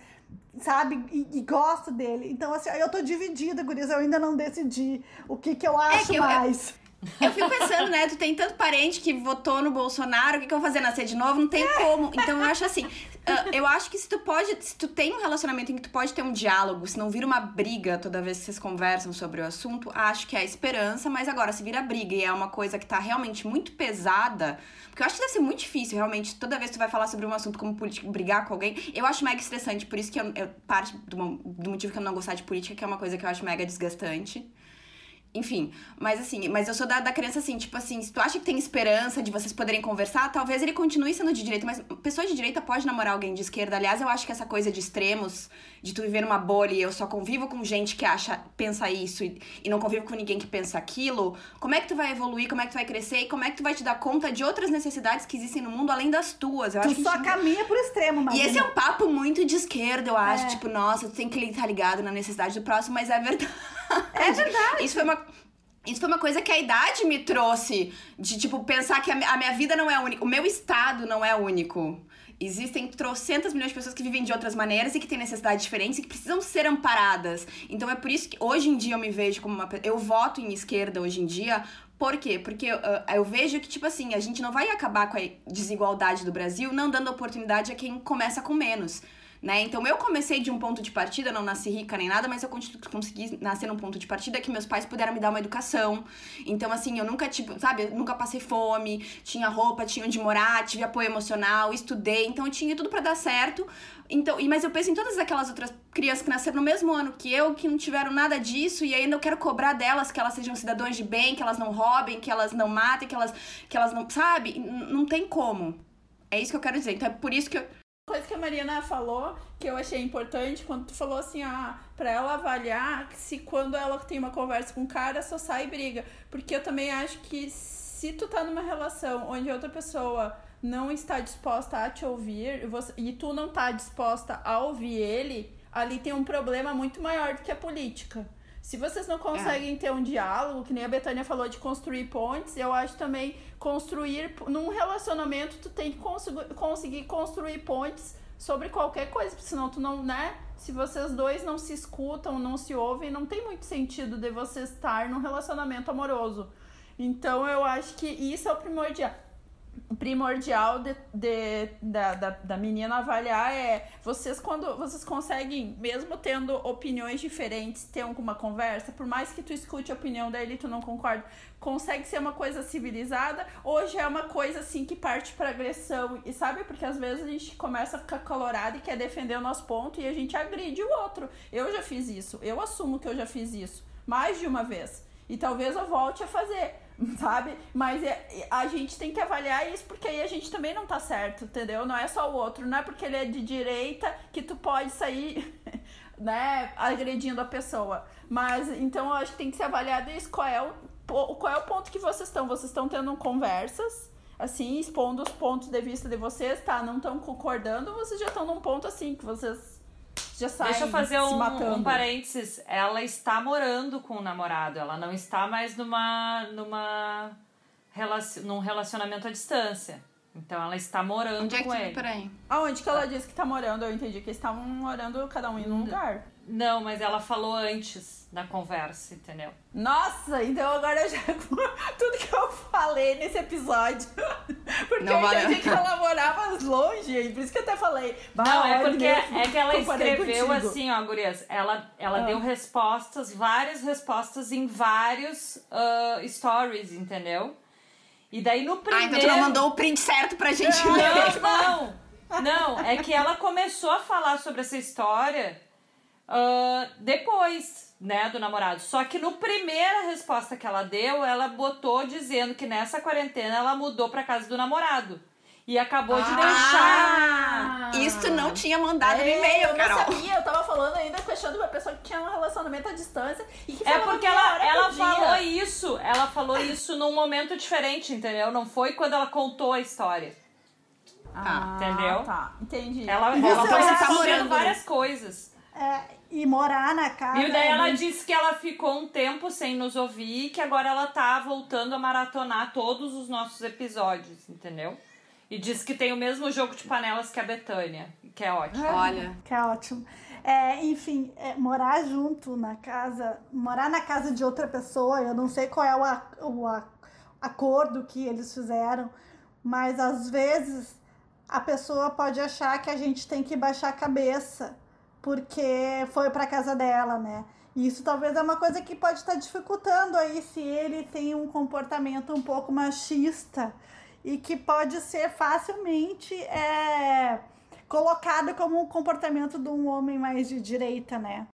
sabe, e, e gosto dele. Então, assim, eu tô dividida, Gurias, eu ainda não decidi o que que eu acho que eu- eu- mais. Eu fico pensando, né? Tu tem tanto parente que votou no Bolsonaro, o que, que eu vou fazer? Nascer de novo? Não tem como. Então eu acho assim. ah, eu acho que se tu pode. Se tu tem um relacionamento em que tu pode ter um diálogo, se não vira uma briga toda vez que vocês conversam sobre o assunto, acho que é a esperança, mas agora, se vira briga e é uma coisa que tá realmente muito pesada. Porque eu acho que deve ser muito difícil, realmente, toda vez que tu vai falar sobre um assunto como política, brigar com alguém. Eu acho mega estressante, por isso que eu, eu- parte do, do motivo que eu não gostar de política, que é uma coisa que eu acho mega desgastante. Enfim, mas assim, mas eu sou da, da crença assim, tipo assim, se tu acha que tem esperança de vocês poderem conversar, talvez ele continue sendo de direita, mas pessoa de direita pode namorar alguém de esquerda. Aliás, eu acho que essa coisa de extremos, de tu viver numa bolha e eu só convivo com gente que acha, pensa isso e, e não convivo com ninguém que pensa aquilo, como é que tu vai evoluir, como é que tu vai crescer e como é que tu vai te dar conta de outras necessidades que existem no mundo além das tuas? Eu acho Tu que só gente- caminha pro extremo, mas e esse é um papo muito de esquerda, eu acho. É. Tipo, nossa, tu tem que estar ligado na necessidade do próximo, mas é verdade. É verdade. Isso foi uma. Isso foi uma coisa que a idade me trouxe. De, tipo, pensar que a, mi- a minha vida não é única. O meu estado não é único. Existem trocentas milhões de pessoas que vivem de outras maneiras e que têm necessidades diferentes e que precisam ser amparadas. Então é por isso que hoje em dia eu me vejo como uma. Eu voto em esquerda hoje em dia. Por quê? Porque ah, eu vejo que, tipo assim, a gente não vai acabar com a desigualdade do Brasil não dando oportunidade a quem começa com menos. Né? Então eu comecei de um ponto de partida, não nasci rica nem nada, mas eu consegui nascer num ponto de partida que meus pais puderam me dar uma educação. Então, assim, eu nunca, tipo, sabe, eu nunca passei fome, tinha roupa, tinha onde morar, tive apoio emocional, estudei, então eu tinha tudo pra dar certo. Então, mas eu penso em todas aquelas outras crianças que nasceram no mesmo ano que eu, que não tiveram nada disso, e ainda eu quero cobrar delas que elas sejam cidadãos de bem, que elas não roubem, que elas não matem, que elas, que elas não. Sabe? Não tem como. É isso que eu quero dizer. Então é por isso que eu. Coisa que a Mariana falou que eu achei importante quando tu falou assim, ah, pra ela avaliar se quando ela tem uma conversa com o cara só sai e briga. Porque eu também acho que se tu tá numa relação onde outra pessoa não está disposta a te ouvir você- e tu não tá disposta a ouvir ele, ali tem um problema muito maior do que a política. Se vocês não conseguem ter um diálogo, que nem a Betânia falou de construir pontes, eu acho também construir num relacionamento tu tem que conseguir, conseguir construir pontes sobre qualquer coisa, porque senão tu não, né? se vocês dois não se escutam, não se ouvem, não tem muito sentido de você estar num relacionamento amoroso. Então eu acho que isso é o primordial primordial de, de, da, da, da menina avaliar é vocês quando vocês conseguem, mesmo tendo opiniões diferentes, ter alguma conversa, por mais que tu escute a opinião dele tu não concorde, consegue ser uma coisa civilizada, hoje é uma coisa assim que parte para agressão, e sabe? Porque às vezes a gente começa a ficar colorado e quer defender o nosso ponto e a gente agride o outro. Eu já fiz isso, eu assumo que eu já fiz isso mais de uma vez. E talvez eu volte a fazer [laughs] sabe? Mas é, a gente tem que avaliar isso porque aí a gente também não tá certo, entendeu? Não é só o outro, não é porque ele é de direita que tu pode sair, [laughs] né, agredindo a pessoa. Mas então eu acho que tem que ser avaliado isso, qual é o, qual é o ponto que vocês estão? Vocês estão tendo conversas, assim, expondo os pontos de vista de vocês, tá? Não estão concordando, vocês já estão num ponto assim que vocês já saem Deixa eu fazer um, um parênteses. Ela está morando com o namorado, ela não está mais numa, numa relaci- num relacionamento à distância. Então ela está morando Onde é que com ele. Peraí. Aonde que ela disse que tá morando? Eu entendi que eles estavam morando cada um em um lugar. Não, mas ela falou antes da conversa, entendeu? Nossa, então agora eu já. [laughs] Tudo que eu falei nesse episódio. [laughs] Porque Não eu vale- entendi que ela morava longe, e por isso que eu até falei. "Bah, Não, é porque eu é que ela escreveu contigo." assim, ó, gurias. Ela, ela Ah. deu respostas, várias respostas em vários ah, stories, entendeu? E daí no Ah, primeiro... então tu não mandou o print certo pra gente ler. Não, não. Não, é que ela começou a falar sobre essa história ah, depois, né, do namorado. Só que no primeira resposta que ela deu, ela botou dizendo que nessa quarentena ela mudou pra casa do namorado. E acabou de deixar. Ah, isso não tinha mandado no É, e-mail, eu não Carol. sabia, eu tava falando ainda, questionando uma pessoa que tinha um relacionamento à distância e que É porque ela, ela falou isso, ela falou isso num momento diferente, entendeu? Não foi quando ela contou a história. Ah, entendeu? Tá, entendi. Ela, ela é foi tá morando. várias coisas. É, e morar na casa. E daí ela disse que ela ficou um tempo sem nos ouvir e que agora ela tá voltando a maratonar todos os nossos episódios, entendeu? E disse que tem o mesmo jogo de panelas que a Betânia, que é ótimo. Olha, Que é ótimo. É, enfim, é, morar junto na casa, morar na casa de outra pessoa, eu não sei qual é o, a- o a- acordo que eles fizeram, mas às vezes a pessoa pode achar que a gente tem que baixar a cabeça porque foi para casa dela, né? Isso talvez é uma coisa que pode estar dificultando aí se ele tem um comportamento um pouco machista e que pode ser facilmente é, colocado como um comportamento de um homem mais de direita, né?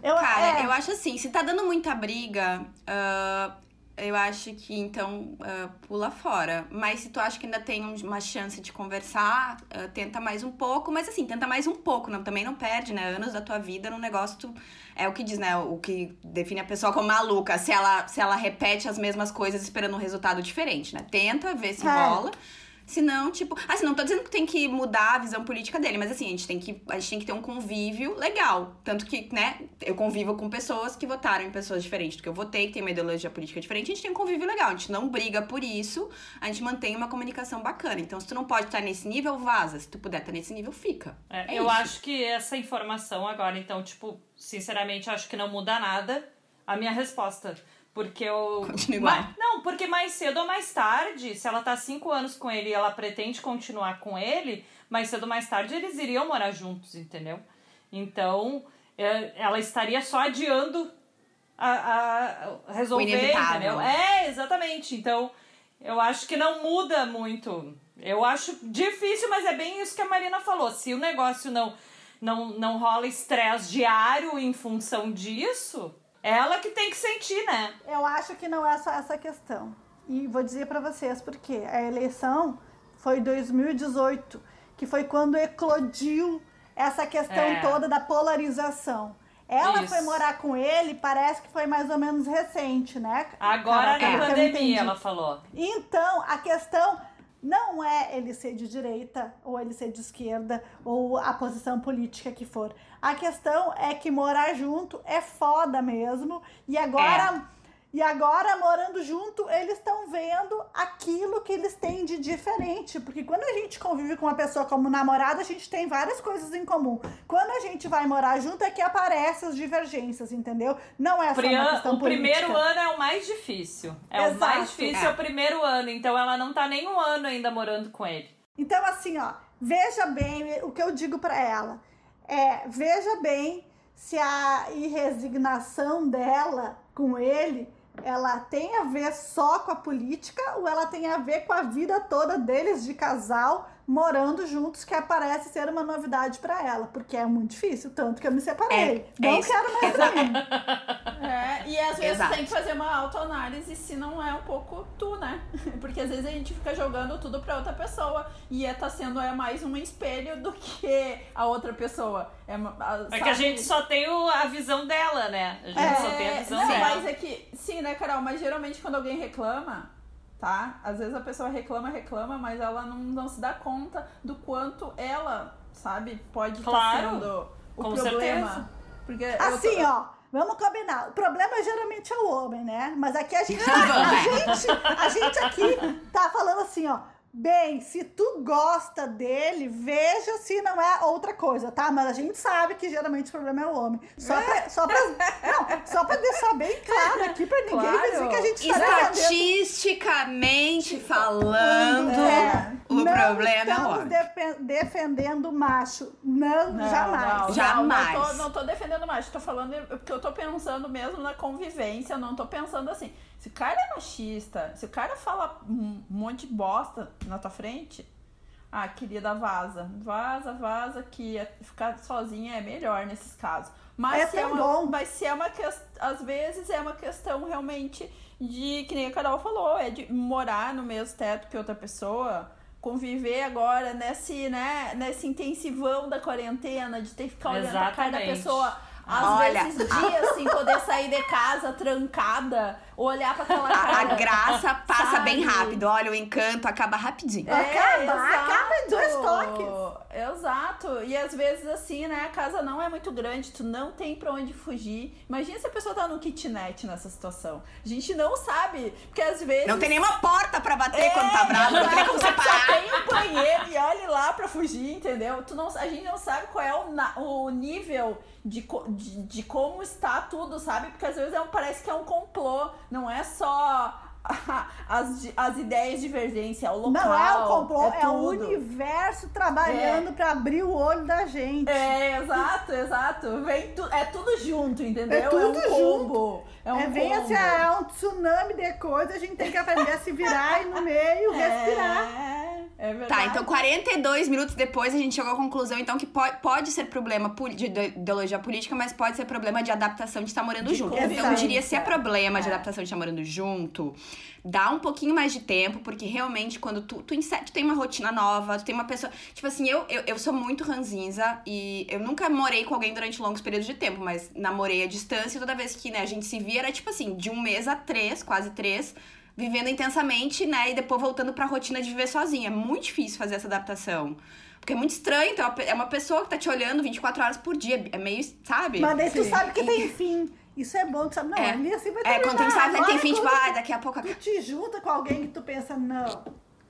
Eu, cara, é, eu acho assim, se tá dando muita briga, ah, eu acho que então ah, pula fora. Mas se tu acha que ainda tem um- uma chance de conversar, ah, tenta mais um pouco. Mas assim, tenta mais um pouco, não, também não perde, né? Anos da tua vida no negócio, tu, é o que diz, né? O que define a pessoa como maluca. Se ela, se ela repete as mesmas coisas esperando um resultado diferente, né? Tenta ver se É. rola. Se não, tipo. Assim, não tô dizendo que tem que mudar a visão política dele, mas assim, a gente tem que, a gente tem que ter um convívio legal. Tanto que, né, eu convivo com pessoas que votaram em pessoas diferentes do que eu votei, que tem uma ideologia política diferente, a gente tem um convívio legal. A gente não briga por isso, a gente mantém uma comunicação bacana. Então, se tu não pode estar nesse nível, vaza. Se tu puder estar nesse nível, fica. É, É eu isso. acho que essa informação agora, então, tipo, sinceramente, acho que não muda nada a minha resposta. Porque eu. Continua igual. Ma- Não, porque mais cedo ou mais tarde, se ela tá cinco anos com ele e ela pretende continuar com ele, mais cedo ou mais tarde eles iriam morar juntos, entendeu? Então, é, ela estaria só adiando a, a resolver, O entendeu? É, exatamente. Então, eu acho que não muda muito. Eu acho difícil, mas é bem isso que a Marina falou. Se o negócio não, não, não rola estresse diário em função disso, ela que tem que sentir, né? eu acho que não é só essa questão. E vou dizer para vocês por quê. A eleição foi em 2018, que foi quando eclodiu essa questão É. toda da polarização. Ela Isso. foi morar com ele, parece que foi mais ou menos recente, né? Agora Carol, na pandemia, ela falou. Então, a questão não é ele ser de direita ou ele ser de esquerda ou a posição política que for. A questão é que morar junto é foda mesmo. E agora E agora, morando junto, eles estão vendo aquilo que eles têm de diferente. Porque quando a gente convive com uma pessoa como namorada, a gente tem várias coisas em comum. Quando a gente vai morar junto, é que aparecem as divergências, entendeu? Não é só Prian- uma questão o política. primeiro ano é o mais difícil. É o Exato. mais difícil, é. É. o primeiro ano. Então ela não tá nem um ano ainda morando com ele. Então, assim, ó, veja bem o que eu digo pra ela. É, veja bem se a resignação dela com ele, ela tem a ver só com a política ou ela tem a ver com a vida toda deles de casal morando juntos, que parece ser uma novidade pra ela, porque é muito difícil, tanto que eu me separei. É, é Não isso. quero mais pra mim. [laughs] É, e às vezes Exato. tem que fazer uma autoanálise se não é um pouco tu, né? [laughs] Porque às vezes a gente fica jogando tudo pra outra pessoa e é, tá sendo é mais um espelho do que a outra pessoa. É, a- É que a gente só tem o- a visão dela, né? A gente É, só tem a visão não, dela. mas é que, sim, né, Carol? Mas geralmente quando alguém reclama, tá? Às vezes a pessoa reclama, reclama, mas ela não, não se dá conta do quanto ela, sabe, pode estar Claro, sendo o com problema. certeza. Porque eu tô- Assim, ó, vamos combinar. O problema geralmente é o homem, né? Mas aqui a gente, [laughs] a é. gente, a gente aqui tá falando assim, ó. Bem, se tu gosta dele, veja se não é outra coisa, tá? Mas a gente sabe que geralmente o problema é o homem. Só pra, só pra, não, só pra deixar bem claro aqui pra ninguém Claro. dizer que a gente tá. Estatisticamente falando, É, o não problema é o estamos homem. defe- defendendo o macho. Não, Não, jamais. Não, Jamais. Não, não, tô, não tô defendendo macho, tô falando porque eu tô pensando mesmo na convivência, eu não tô pensando assim. Se o cara é machista, se o cara fala um monte de bosta na tua frente, ah, querida, vaza. Vaza, vaza, que é- ficar sozinha é melhor nesses casos. Mas É se é tão uma, bom. Mas se é uma questão. Às vezes é uma questão realmente de, que nem a Carol falou, é de morar no mesmo teto que outra pessoa. Conviver agora nesse, né, nesse intensivão da quarentena, de ter que ficar olhando a cara da pessoa. Às Olha, vezes dias sem poder sair de casa trancada, olhar pra aquela A, a cara. graça [laughs] passa sabe? bem rápido. Olha, o encanto acaba rapidinho. Acaba, acaba em dois toques. Exato. E às vezes assim, né, a casa não é muito grande, tu não tem pra onde fugir. Imagina se a pessoa tá no kitnet nessa situação. A gente não sabe, porque às vezes Não tem nenhuma porta pra bater É, quando tá bravo, não tem como Só separar. tem um banheiro e olhe lá pra fugir, entendeu? Tu não, a gente não sabe qual é o, na- o nível de, de, de como está tudo, sabe? Porque às vezes é um, parece que é um complô, não é só [laughs] as, as ideias de divergência, é o local. Não é o complô, é, o tudo. universo trabalhando pra abrir o olho da gente. É, exato, exato. Vem tu, é tudo junto, entendeu? É tudo um combo. É um É, vem combo. assim, é um tsunami de coisa, a gente tem que aprender a se virar e no meio [laughs] respirar. É, é verdade. Tá, então 42 minutos depois a gente chegou à conclusão então que pode, pode ser problema de ide- ideologia política, mas pode ser problema de adaptação de estar morando De junto. Então eu diria se é problema de É. adaptação de estar morando junto, dá um pouquinho mais de tempo, porque realmente quando tu, tu, tu tem uma rotina nova, tu tem uma pessoa. Tipo assim, eu, eu, eu sou muito ranzinza e eu nunca morei com alguém durante longos períodos de tempo, mas namorei à distância e toda vez que né, a gente se via era tipo assim, de um mês a três, quase três vivendo intensamente, né? E depois voltando pra rotina de viver sozinha. É muito difícil fazer essa adaptação. Porque é muito estranho, então é uma pessoa que tá te olhando 24 horas por dia. É meio, sabe? Mas daí tu Sim. sabe que tem fim. Isso é bom, tu sabe? Não, É. ali assim vai É, terminar. quando tu sabe que tem fim, tipo, ah, daqui a pouco. Tu te junta com alguém que tu pensa, não.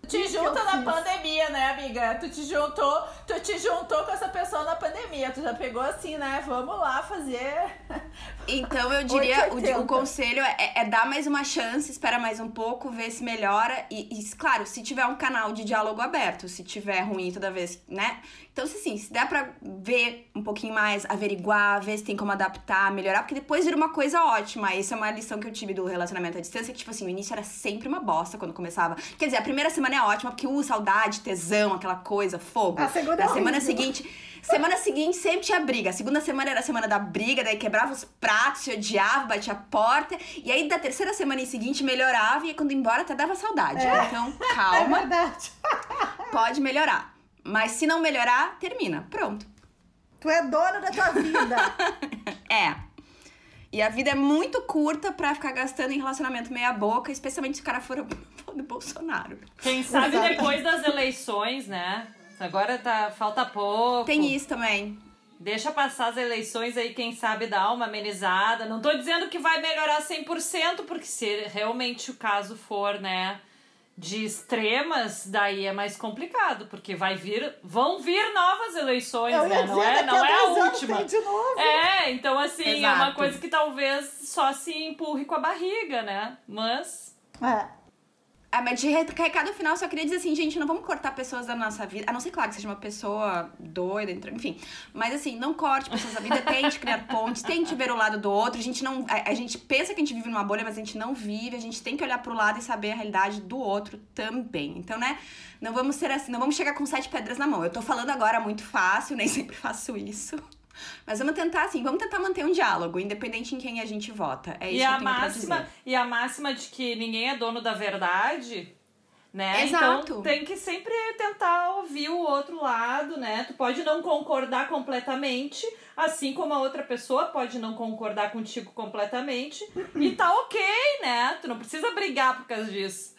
Te que junta na fiz? pandemia, né, amiga? Tu te juntou, tu te juntou com essa pessoa na pandemia. Tu já pegou assim, né? Vamos lá fazer. [laughs] Então eu diria, o, 880. o conselho é, é dar mais uma chance, espera mais um pouco, ver se melhora. E, e, claro, se tiver um canal de diálogo aberto, se tiver ruim toda vez, né? Então, se sim, se der pra ver um pouquinho mais, averiguar, ver se tem como adaptar, melhorar, porque depois vira uma coisa ótima. Isso é uma lição que eu tive do relacionamento à distância, que, tipo assim, o início era sempre uma bosta quando começava. Quer dizer, a primeira semana é ótima, porque, uh, saudade, tesão, aquela coisa, fogo. A segunda Na é semana seguinte. Semana seguinte sempre tinha briga. A segunda semana era a semana da briga, daí quebrava os pratos, se odiava, batia a porta. E aí da terceira semana em seguinte melhorava e quando ia embora até dava saudade. Então, [laughs] É calma, verdade. pode melhorar. Mas se não melhorar, termina. Pronto. Tu é dono da tua vida. [laughs] É. E a vida é muito curta pra ficar gastando em relacionamento meia boca, especialmente se o cara for [laughs] do Bolsonaro. Quem sabe Exato. depois das eleições, né? Agora tá, falta pouco. Tem isso também. Deixa passar as eleições aí, quem sabe dar uma amenizada. Não tô dizendo que vai melhorar 100%, porque se realmente o caso for, né, de extremas, daí é mais complicado, porque vai vir, vão vir novas eleições, Eu ia né? Não é, daqui não a é a última. tem de novo. É, então assim, é uma Exato. coisa que talvez só se empurre com a barriga, né? Mas É. Ah, mas de recado final, só queria dizer assim, gente, não vamos cortar pessoas da nossa vida. A não ser, claro, que seja uma pessoa doida, enfim. Mas assim, não corte pessoas da vida, tente criar pontes, tente ver o lado do outro. A gente não. A, a gente pensa que a gente vive numa bolha, mas a gente não vive. A gente tem que olhar pro lado e saber a realidade do outro também. Então, né? Não vamos ser assim, não vamos chegar com sete pedras na mão. Eu tô falando agora muito fácil, nem sempre faço isso. Mas vamos tentar, assim, vamos tentar manter um diálogo, independente em quem a gente vota. É isso e que eu a máxima dizer. e a máxima de que ninguém é dono da verdade né Exato. então tem que sempre tentar ouvir o outro lado né tu pode não concordar completamente assim como a outra pessoa pode não concordar contigo completamente e tá ok né tu não precisa brigar por causa disso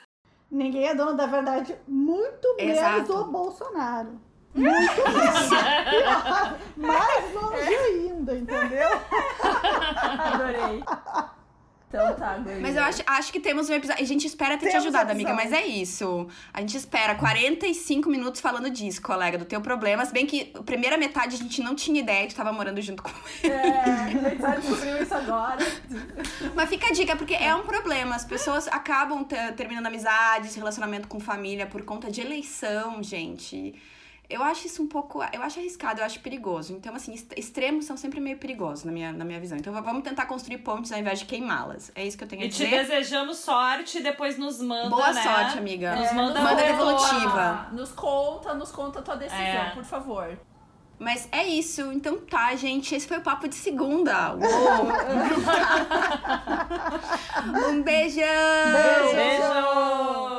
Ninguém é dono da verdade, muito menos o Bolsonaro. Muito. Mais longe ainda, entendeu? Adorei. Então tá, guria. Mas eu acho, acho que temos um episódio. A gente espera ter te Temos ajudado, amiga, mas é isso. A gente espera 45 minutos falando disso, colega, do teu problema. Se bem que a primeira metade a gente não tinha ideia que tava morando junto com ele. É, a gente descobriu isso agora. Mas fica a dica, porque é um problema. As pessoas acabam te- terminando amizades, relacionamento com família por conta de eleição, gente. Eu acho isso um pouco. Eu acho arriscado, eu acho perigoso. Então, assim, extremos são sempre meio perigosos na minha, na minha visão. Então, vamos tentar construir pontes ao invés de queimá-las. É isso que eu tenho a e te dizer. desejamos sorte e depois nos manda Boa né? sorte, amiga. nos É, manda, manda devolutiva. Nos conta, nos conta a tua decisão, É. por favor. Mas é isso. Então tá, gente. Esse foi o papo de segunda. Uou. [laughs] [laughs] um beijão! Beijo. beijo